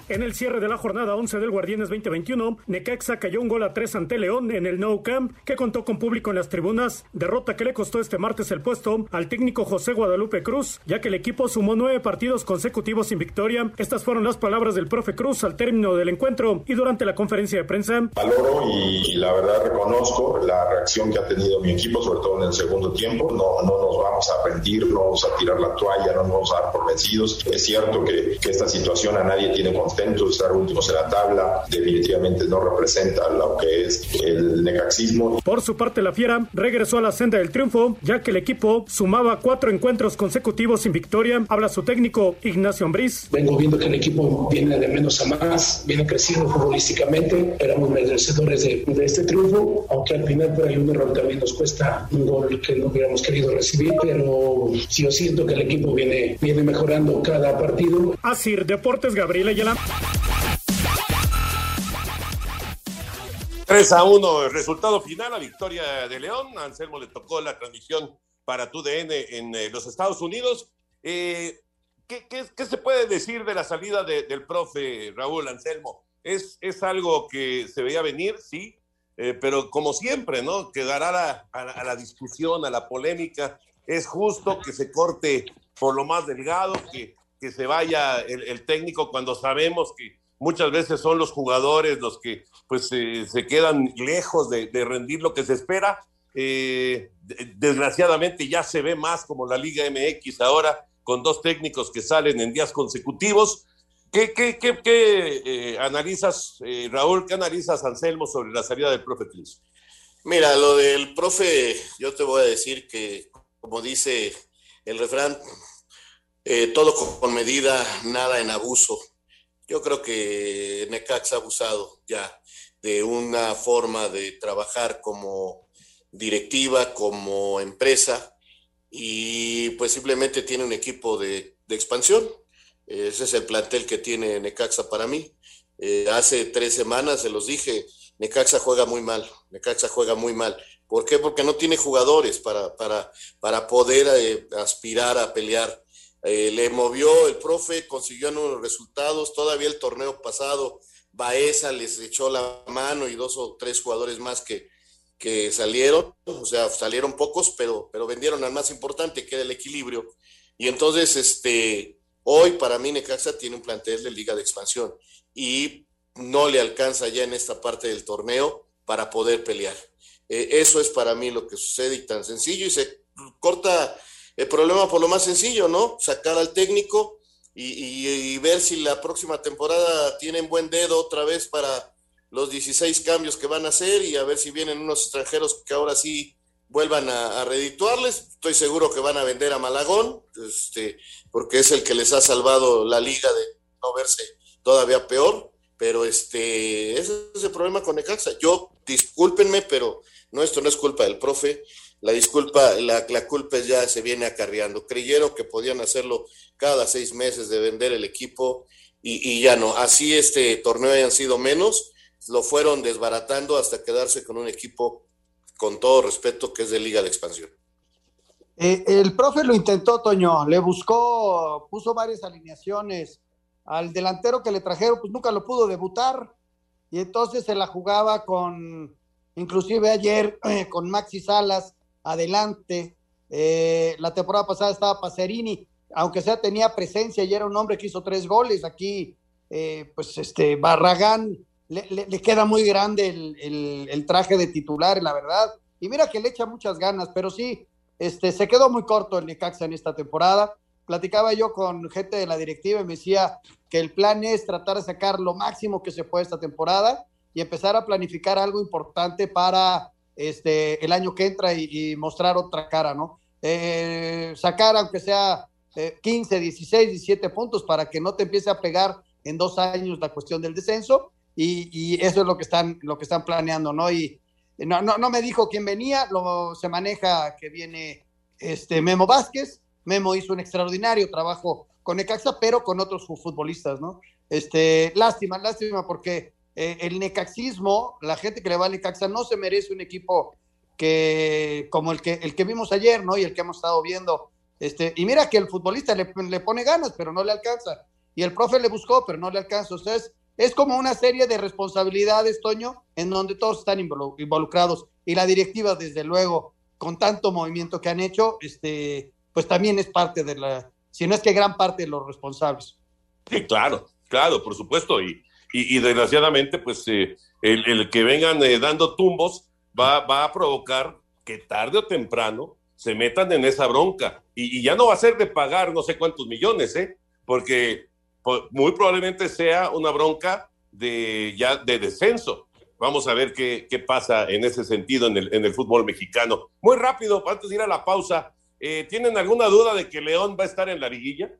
En el cierre de la jornada 11 del Guardianes 2021, Necaxa cayó un gol a 3 ante León en el No Camp, que contó con público en las tribunas, derrota que le costó este martes el puesto al técnico José Guadalupe Cruz, ya que el equipo sumó nueve partidos consecutivos sin victoria. Estas fueron las palabras del profe Cruz al término del encuentro y durante la conferencia de prensa. Valoro y, la verdad reconozco la reacción que ha tenido mi equipo, sobre todo en el segundo tiempo. No, no nos vamos a rendir, no vamos a tirar la toalla, no nos vamos a dar por vencidos. Es cierto que, que esta situación a nadie tiene confianza contentos de estar últimos en la tabla. Definitivamente no representa lo que es el necaxismo. Por su parte, la Fiera regresó a la senda del triunfo, ya que el equipo sumaba cuatro encuentros consecutivos sin victoria. Habla su técnico Ignacio Ambriz. Vengo viendo que el equipo viene de menos a más, viene creciendo futbolísticamente. Éramos merecedores de, de este triunfo, aunque al final por ahí un error también nos cuesta un gol que no hubiéramos querido recibir, pero yo siento que el equipo viene, viene mejorando cada partido. Así, Deportes Gabriela Ayala. 3 a 1, el resultado final, la victoria de León. Anselmo le tocó la transmisión para TUDN en eh, los Estados Unidos. Eh, ¿qué, se puede decir de la salida del profe Raúl Anselmo? Es, es algo que se veía venir, sí, eh, pero como siempre, ¿no? Quedará a, la discusión, a la polémica. Es justo que se corte por lo más delgado, que, que se vaya el técnico cuando sabemos que muchas veces son los jugadores los que pues eh, se quedan lejos de, rendir lo que se espera. Eh, desgraciadamente ya se ve más como la Liga MX ahora con dos técnicos que salen en días consecutivos. ¿Qué, qué, qué, eh, analizas, Raúl, qué analizas, Anselmo, sobre la salida del profe? Mira, lo del profe, yo te voy a decir que, como dice el refrán, todo con medida, nada en abuso. Yo creo que Necax ha abusado ya de una forma de trabajar como directiva, como empresa, y pues simplemente tiene un equipo de, expansión. Ese es el plantel que tiene Necaxa para mí. Eh, hace tres semanas se los dije, Necaxa juega muy mal, Necaxa juega muy mal. ¿Por qué? Porque no tiene jugadores para, para, para poder eh, aspirar a pelear. Eh, le movió el profe, consiguió unos resultados, todavía el torneo pasado, Baeza les echó la mano y dos o tres jugadores más que, que salieron, o sea, salieron pocos, pero, pero vendieron al más importante, que era el equilibrio. Y entonces, este, hoy para mí Necaxa tiene un plantel de liga de expansión y no le alcanza ya en esta parte del torneo para poder pelear. Eh, eso es para mí lo que sucede y tan sencillo y se corta el problema por lo más sencillo, ¿no? Sacar al técnico y, ver si la próxima temporada tienen buen dedo otra vez para los 16 cambios que van a hacer y a ver si vienen unos extranjeros que ahora sí vuelvan a, a redituarles. Estoy seguro que van a vender a Malagón, este, porque es el que les ha salvado la liga de no verse todavía peor. Pero este, ese es el problema con Necaxa. Yo, discúlpenme, pero no, esto no es culpa del profe. La disculpa, la, la culpa ya se viene acarreando. Creyeron que podían hacerlo cada seis meses de vender el equipo y, y ya no. Así este torneo hayan sido menos, lo fueron desbaratando hasta quedarse con un equipo, con todo respeto, que es de Liga de Expansión. Eh, el profe lo intentó, Toño, le buscó, puso varias alineaciones al delantero que le trajeron, pues nunca lo pudo debutar y entonces se la jugaba con, inclusive ayer, <clears throat> con Maxi Salas adelante. Eh, la temporada pasada estaba Pacerini, aunque sea tenía presencia y era un hombre que hizo tres goles. Aquí, eh, pues este Barragán le, le, queda muy grande el, el, el, traje de titular, la verdad. Y mira que le echa muchas ganas, pero sí, este, se quedó muy corto el Necaxa en esta temporada. Platicaba yo con gente de la directiva y me decía que el plan es tratar de sacar lo máximo que se puede esta temporada y empezar a planificar algo importante para este, el año que entra y, mostrar otra cara, ¿no? Eh, sacar aunque sea eh, 15, 16, 17 puntos para que no te empiece a pegar en dos años la cuestión del descenso y, y eso es lo que están, lo que están planeando, ¿no? Y no, no, no me dijo quién venía, lo, se maneja que viene este Memo Vázquez, Memo hizo un extraordinario trabajo con Necaxa, pero con otros futbolistas, ¿no? Este, lástima, lástima, porque eh, el necaxismo, la gente que le va al Necaxa no se merece un equipo que, como el que, el que vimos ayer, ¿no? Y el que hemos estado viendo. Este, y mira que el futbolista le, le pone ganas, pero no le alcanza. Y el profe le buscó, pero no le alcanza. Ustedes es como una serie de responsabilidades, Toño, en donde todos están involucrados. Y la directiva, desde luego, con tanto movimiento que han hecho, este, pues también es parte de la, si no es que gran parte de los responsables. Sí, claro, claro, por supuesto. Y, y, desgraciadamente, pues eh, el, que vengan eh, dando tumbos va, va a provocar que tarde o temprano se metan en esa bronca. Y, ya no va a ser de pagar no sé cuántos millones, ¿eh? Porque muy probablemente sea una bronca de ya de descenso. Vamos a ver qué, qué pasa en ese sentido en el, en el, fútbol mexicano. Muy rápido, antes de ir a la pausa, eh, ¿tienen alguna duda de que León va a estar en la liguilla?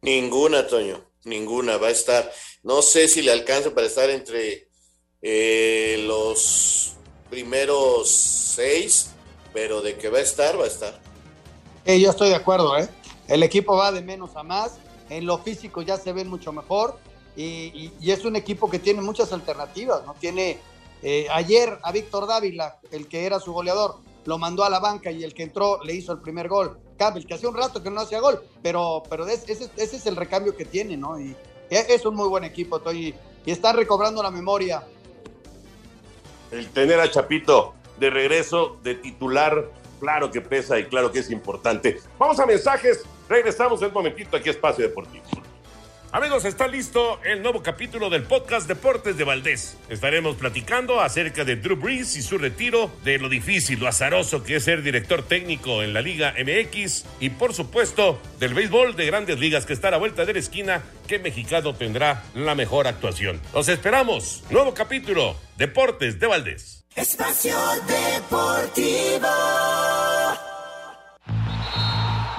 Ninguna, Toño, ninguna, va a estar. No sé si le alcanza para estar entre eh, los primeros seis, pero de que va a estar, va a estar. Yo estoy de acuerdo, ¿eh? El equipo va de menos a más en lo físico ya se ven mucho mejor y, y, y es un equipo que tiene muchas alternativas, ¿no? Tiene eh, ayer a Víctor Dávila, el que era su goleador, lo mandó a la banca y el que entró le hizo el primer gol. Que hace un rato que no hacía gol, pero, pero ese, es el recambio que tiene, ¿no? Y es un muy buen equipo, estoy, y está recobrando la memoria. El tener a Chapito de regreso, de titular, claro que pesa y claro que es importante. Vamos a mensajes, regresamos un momentito aquí a Espacio Deportivo. Amigos, está listo el nuevo capítulo del podcast Deportes de Valdés. Estaremos platicando acerca de Drew Brees y su retiro, de lo difícil, lo azaroso que es ser director técnico en la Liga MX y por supuesto del béisbol de grandes ligas que está a la vuelta de la esquina, que mexicano tendrá la mejor actuación. Los esperamos. Nuevo capítulo, Deportes de Valdés. Espacio Deportivo.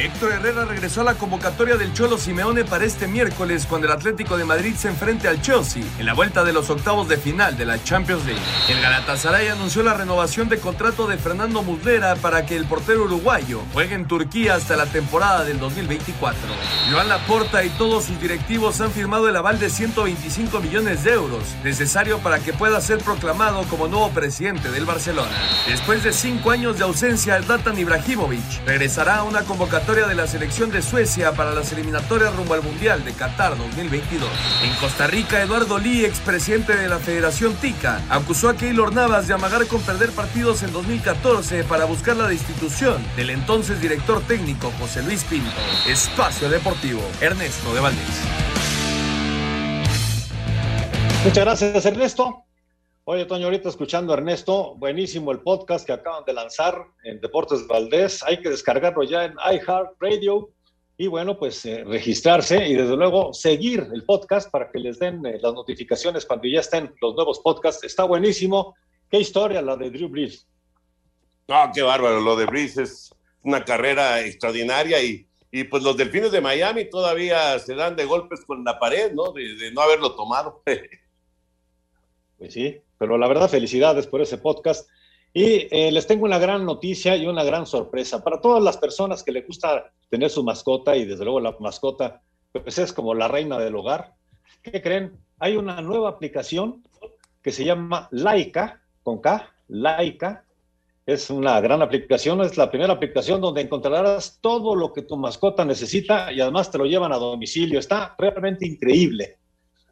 Héctor Herrera regresó a la convocatoria del Cholo Simeone para este miércoles cuando el Atlético de Madrid se enfrente al Chelsea en la vuelta de los octavos de final de la Champions League. El Galatasaray anunció la renovación de contrato de Fernando Muslera para que el portero uruguayo juegue en Turquía hasta la temporada del 2024. Joan Laporta y todos sus directivos han firmado el aval de 125 millones de euros necesario para que pueda ser proclamado como nuevo presidente del Barcelona. Después de cinco años de ausencia, el Zlatan Ibrahimovic regresará a una convocatoria de la selección de Suecia para las eliminatorias rumbo al Mundial de Qatar 2022. En Costa Rica, Eduardo Lee, expresidente de la Federación TICA, acusó a Keylor Navas de amagar con perder partidos en 2014 para buscar la destitución del entonces director técnico José Luis Pinto. Espacio Deportivo, Ernesto de Valdés. Muchas gracias, Ernesto. Oye, Toño, ahorita escuchando a Ernesto, buenísimo el podcast que acaban de lanzar en Deportes Valdés. Hay que descargarlo ya en iHeartRadio y bueno, pues eh, registrarse y desde luego seguir el podcast para que les den eh, las notificaciones cuando ya estén los nuevos podcasts. Está buenísimo. Qué historia la de Drew Brees. No, qué bárbaro. Lo de Brees es una carrera extraordinaria y, y pues los delfines de Miami todavía se dan de golpes con la pared, ¿no? De, de no haberlo tomado. <laughs> Pues sí, pero la verdad, felicidades por ese podcast. Y eh, les tengo una gran noticia y una gran sorpresa. Para todas las personas que les gusta tener su mascota, y desde luego la mascota, pues es como la reina del hogar. ¿Qué creen? Hay una nueva aplicación que se llama Laika, con K, Laika. Es una gran aplicación, es la primera aplicación donde encontrarás todo lo que tu mascota necesita y además te lo llevan a domicilio. Está realmente increíble.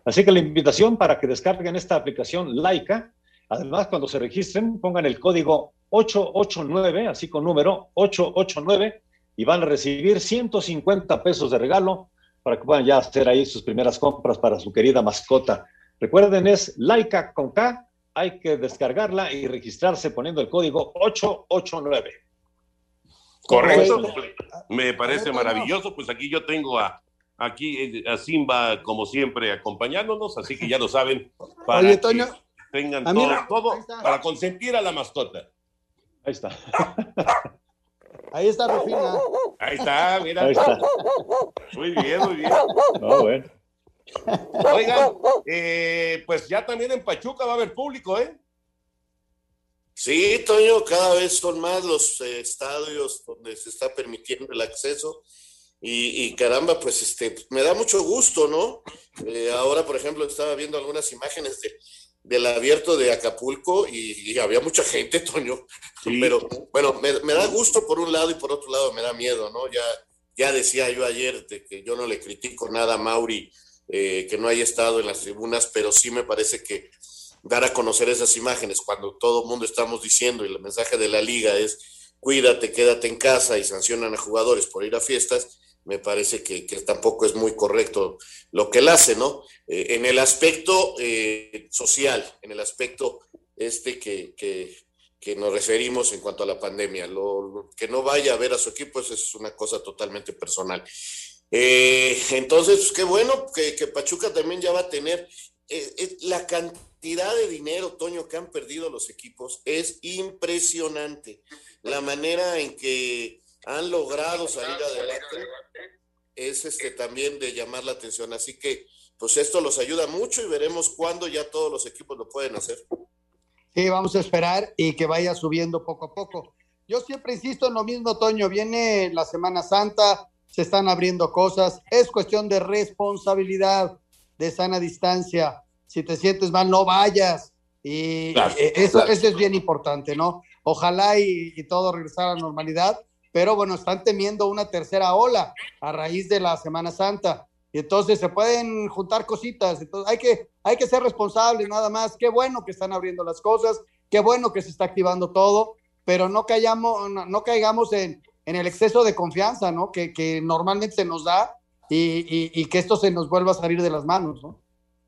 Así que la invitación para que descarguen esta aplicación Laika, además cuando se registren pongan el código 889, así con número 889, y van a recibir 150 pesos de regalo para que puedan ya hacer ahí sus primeras compras para su querida mascota. Recuerden, es Laika con K, hay que descargarla y registrarse poniendo el código 889. Correcto, me parece maravilloso. Pues aquí yo tengo a aquí eh, a Simba, como siempre, acompañándonos, así que ya lo saben, para Oye, Toño, que tengan todo para consentir a la mascota. Ahí está. <laughs> Ahí está Rufina. Ahí está, mira. Ahí está. Muy bien, muy bien. No, bueno. Oigan, eh, pues ya también en Pachuca va a haber público, ¿eh? Sí, Toño, cada vez son más los eh, estadios donde se está permitiendo el acceso y, y caramba, pues este, me da mucho gusto, ¿no? Eh, ahora, por ejemplo, estaba viendo algunas imágenes de, del abierto de Acapulco y, y había mucha gente, <laughs> Toño, pero bueno, me, me da gusto por un lado y por otro lado me da miedo, ¿no? Ya, ya decía yo ayer de que yo no le critico nada a Mauri, eh, que no haya estado en las tribunas, pero sí me parece que dar a conocer esas imágenes cuando todo el mundo estamos diciendo y el mensaje de la liga es cuídate, quédate en casa y sancionan a jugadores por ir a fiestas, me parece que, que tampoco es muy correcto lo que él hace, ¿no? Eh, en el aspecto eh, social, en el aspecto este que, que, que nos referimos en cuanto a la pandemia, lo, que no vaya a ver a su equipo, es una cosa totalmente personal. Eh, entonces, pues, qué bueno que, Pachuca también ya va a tener la cantidad de dinero, Toño, que han perdido los equipos es impresionante. La manera en que han logrado salir adelante es este también de llamar la atención. Así que, pues esto los ayuda mucho y veremos cuándo ya todos los equipos lo pueden hacer. Sí, vamos a esperar y que vaya subiendo poco a poco. Yo siempre insisto en lo mismo, Toño. Viene la Semana Santa, se están abriendo cosas. Es cuestión de responsabilidad, de sana distancia. Si te sientes mal, no vayas. Y Claro, eh, eso, claro. eso es bien importante, ¿no? Ojalá y, y todo regresara a la normalidad, pero bueno, están temiendo una tercera ola a raíz de la Semana Santa. Y entonces se pueden juntar cositas. Entonces hay que, hay que ser responsables nada más. Qué bueno que están abriendo las cosas, qué bueno que se está activando todo, pero no, caigamos, no, no caigamos en, en el exceso de confianza, ¿no? Que, que normalmente se nos da y, y- y que esto se nos vuelva a salir de las manos, ¿no?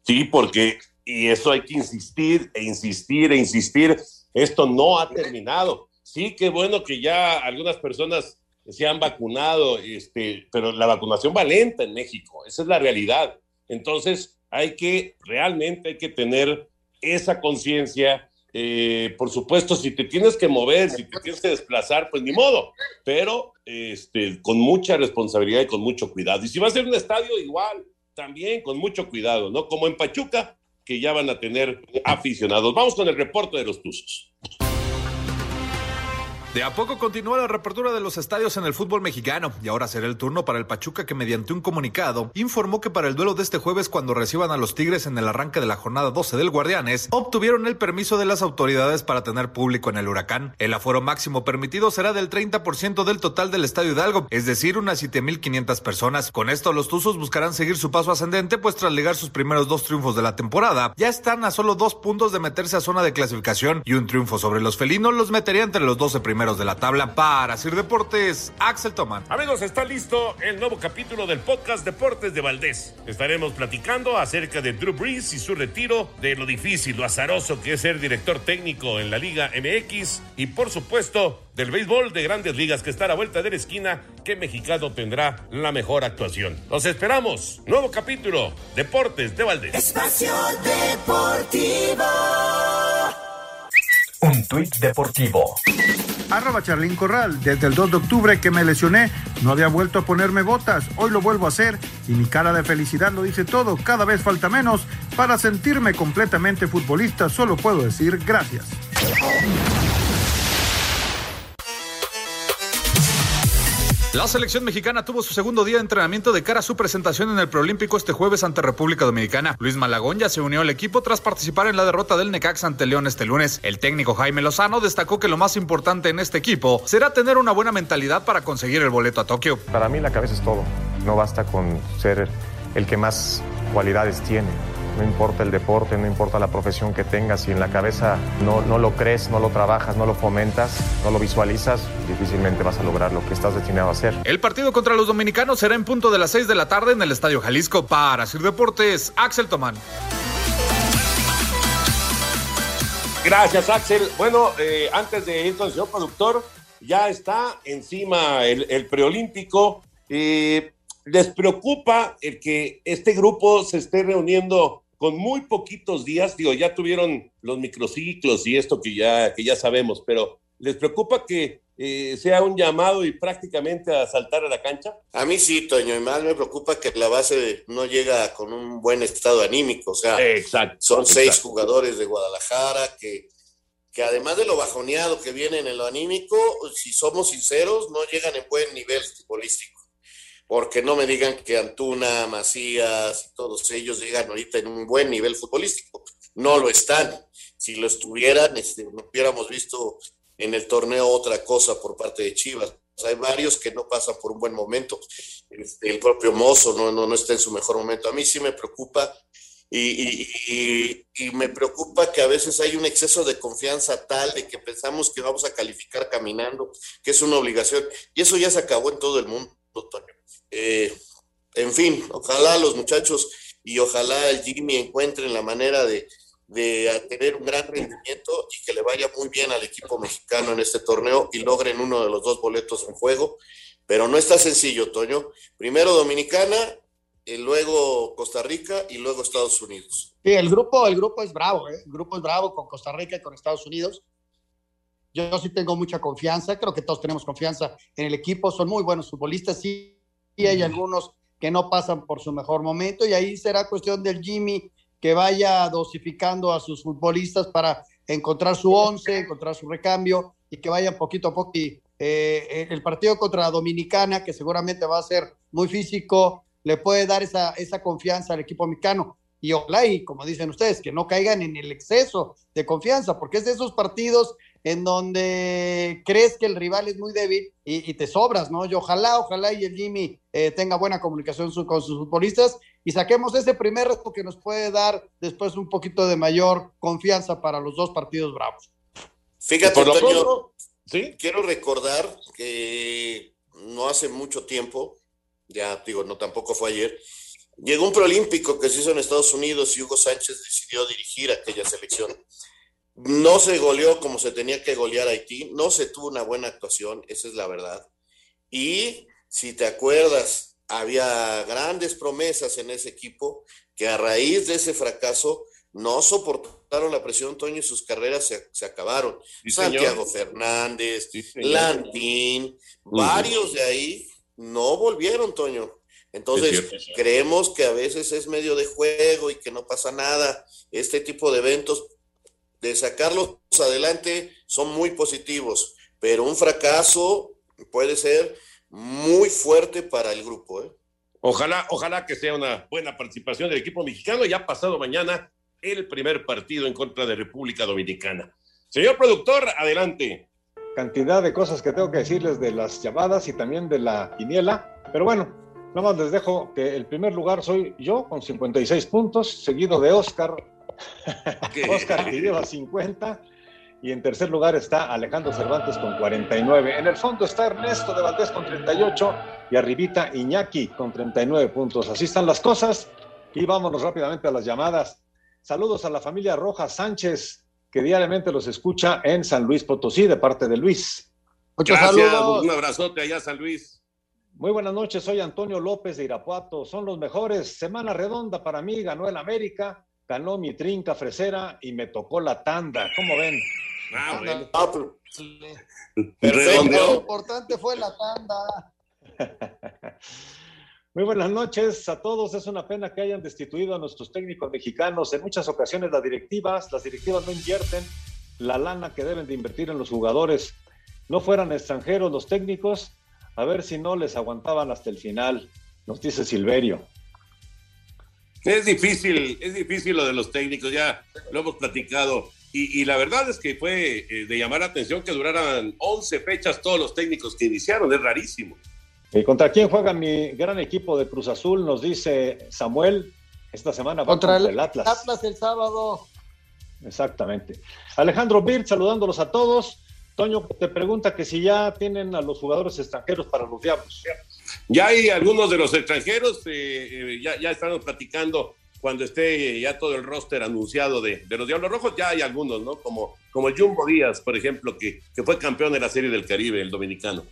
Sí, porque, y eso hay que insistir e insistir e insistir, esto no ha terminado. Sí, qué bueno que ya algunas personas se han vacunado, este, pero la vacunación va lenta en México, esa es la realidad. Entonces, hay que, realmente hay que tener esa conciencia Eh, por supuesto, si te tienes que mover, si te tienes que desplazar, pues ni modo, pero este, con mucha responsabilidad y con mucho cuidado. Y si va a ser un estadio, igual, también con mucho cuidado, ¿no? Como en Pachuca, que ya van a tener aficionados. Vamos con el reporte de los Tuzos. De a poco continúa la reapertura de los estadios en el fútbol mexicano y ahora será el turno para el Pachuca que mediante un comunicado informó que para el duelo de este jueves cuando reciban a los Tigres en el arranque de la jornada 12 del Guardianes, obtuvieron el permiso de las autoridades para tener público en el huracán. El aforo máximo permitido será del 30% del total del Estadio Hidalgo, es decir, unas 7.500 personas. Con esto los Tuzos buscarán seguir su paso ascendente pues tras ligar sus primeros dos triunfos de la temporada, ya están a solo dos puntos de meterse a zona de clasificación y un triunfo sobre los felinos los metería entre los 12 primeros de la tabla. Para Sir Deportes, Axel Toman. Amigos, está listo el nuevo capítulo del podcast Deportes de Valdés. Estaremos platicando acerca de Drew Brees y su retiro, de lo difícil, lo azaroso que es ser director técnico en la Liga MX y, por supuesto, del béisbol de grandes ligas que está a la vuelta de la esquina, que mexicano tendrá la mejor actuación. Los esperamos. Nuevo capítulo, Deportes de Valdés. Espacio Deportivo. Un tuit deportivo. Arroba Charlín Corral. Desde el 2 de octubre que me lesioné, no había vuelto a ponerme botas. Hoy lo vuelvo a hacer y mi cara de felicidad lo dice todo. Cada vez falta menos para sentirme completamente futbolista. Solo puedo decir gracias. La selección mexicana tuvo su segundo día de entrenamiento de cara a su presentación en el preolímpico este jueves ante República Dominicana. Luis Malagón ya se unió al equipo tras participar en la derrota del Necaxa ante León este lunes. El técnico Jaime Lozano destacó que lo más importante en este equipo será tener una buena mentalidad para conseguir el boleto a Tokio. Para mí la cabeza es todo. No basta con ser el que más cualidades tiene no importa el deporte, no importa la profesión que tengas, si en la cabeza no, no lo crees, no lo trabajas, no lo fomentas, no lo visualizas, difícilmente vas a lograr lo que estás destinado a hacer. El partido contra los dominicanos será en punto de las 6 de la tarde en el Estadio Jalisco. Para Sir Deportes, Axel Tomán. Gracias, Axel. Bueno, eh, antes de ir con el señor productor, ya está encima el, el preolímpico. Eh, ¿Les preocupa el que este grupo se esté reuniendo con muy poquitos días? Digo, ya tuvieron los microciclos y esto que ya, que ya sabemos, pero ¿les preocupa que eh, sea un llamado y prácticamente a saltar a la cancha? A mí sí, Toño, y más me preocupa que la base no llega con un buen estado anímico. O sea, exacto, son seis jugadores de Guadalajara que, que además de lo bajoneado que vienen en lo anímico, si somos sinceros, no llegan en buen nivel futbolístico. Porque no me digan que Antuna, Macías y todos ellos llegan ahorita en un buen nivel futbolístico. No lo están. Si lo estuvieran, este, no hubiéramos visto en el torneo otra cosa por parte de Chivas. Hay varios que no pasan por un buen momento. Este, el propio Mozo no, está en su mejor momento. A mí sí me preocupa y, y, y, me preocupa que a veces hay un exceso de confianza tal de que pensamos que vamos a calificar caminando, que es una obligación. Y eso ya se acabó en todo el mundo, Toño. Eh, en fin, ojalá los muchachos y ojalá el Jimmy encuentren la manera de, de tener un gran rendimiento y que le vaya muy bien al equipo mexicano en este torneo y logren uno de los dos boletos en juego. Pero no está sencillo, Toño. Primero Dominicana, y luego Costa Rica y luego Estados Unidos. Sí, el grupo, el grupo es bravo, ¿eh? el grupo es bravo con Costa Rica y con Estados Unidos. Yo sí tengo mucha confianza, creo que todos tenemos confianza en el equipo, son muy buenos futbolistas, sí, hay algunos que no pasan por su mejor momento y ahí será cuestión del Jimmy que vaya dosificando a sus futbolistas para encontrar su once, encontrar su recambio y que vayan poquito a poco. Y, eh, el partido contra Dominicana, que seguramente va a ser muy físico, le puede dar esa, esa confianza al equipo mexicano. Y ojalá, y como dicen ustedes, que no caigan en el exceso de confianza, porque es de esos partidos en donde crees que el rival es muy débil y, y te sobras, ¿no? Y ojalá, ojalá y el Jimmy eh, tenga buena comunicación su, con sus futbolistas y saquemos ese primer reto que nos puede dar después un poquito de mayor confianza para los dos partidos bravos. Fíjate, Por lo pronto, ¿sí? quiero recordar que no hace mucho tiempo, ya digo, no tampoco fue ayer, llegó un preolímpico que se hizo en Estados Unidos y Hugo Sánchez decidió dirigir aquella selección. No se goleó como se tenía que golear Haití, no se tuvo una buena actuación, esa es la verdad. Y si te acuerdas, había grandes promesas en ese equipo que a raíz de ese fracaso no soportaron la presión, Toño, y sus carreras se, se acabaron. Sí. Santiago Fernández, señor. Lantín, varios de ahí no volvieron, Toño. Entonces, creemos que a veces es medio de juego y que no pasa nada. Este tipo de eventos, de sacarlos adelante, son muy positivos, pero un fracaso puede ser muy fuerte para el grupo. ¿eh? Ojalá, ojalá que sea una buena participación del equipo mexicano. Ya pasado mañana el primer partido en contra de República Dominicana. Señor productor, adelante. Cantidad de cosas que tengo que decirles de las llamadas y también de la quiniela, pero bueno, nada más les dejo que el primer lugar soy yo con 56 puntos, seguido de Oscar, <laughs> Oscar que lleva 50, y en tercer lugar está Alejandro Cervantes con 49. En el fondo está Ernesto de Valdés con 38 y arribita Iñaki con 39 puntos. Así están las cosas y vámonos rápidamente a las llamadas. Saludos a la familia Rojas Sánchez, que diariamente los escucha en San Luis Potosí, de parte de Luis. Gracias, un abrazote allá, San Luis. Muy buenas noches, soy Antonio López de Irapuato. Son los mejores. Semana redonda para mí, ganó el América, ganó mi trinca fresera y me tocó la tanda. ¿Cómo ven? Ah, bueno. Perfecto. Redondeó. Lo importante fue la tanda. <laughs> Muy buenas noches a todos. Es una pena que hayan destituido a nuestros técnicos mexicanos. En muchas ocasiones las directivas, las directivas no invierten la lana que deben de invertir en los jugadores. No fueran extranjeros los técnicos, a ver si no les aguantaban hasta el final, nos dice Silverio. Es difícil, es difícil lo de los técnicos, ya lo hemos platicado. Y, y la verdad es que fue eh, de llamar la atención que duraran 11 fechas todos los técnicos que iniciaron, es rarísimo. ¿Y contra quién juega mi gran equipo de Cruz Azul? Nos dice Samuel. Esta semana va Contra contra, el, el Atlas. Atlas el sábado. Exactamente. Alejandro Birt, saludándolos a todos. Toño te pregunta que si ya tienen a los jugadores extranjeros para los Diablos. Ya hay algunos de los extranjeros, eh, eh, ya, ya estamos platicando cuando esté eh, ya todo el roster anunciado de, de los Diablos Rojos, ya hay algunos, ¿no? Como, como el Jumbo Díaz, por ejemplo, que, que fue campeón de la Serie del Caribe, el dominicano.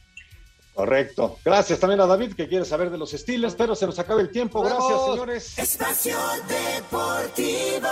Correcto. Gracias también a David que quiere saber de los estilos, pero se nos acaba el tiempo. Gracias, Vamos. señores. Espacio Deportivo.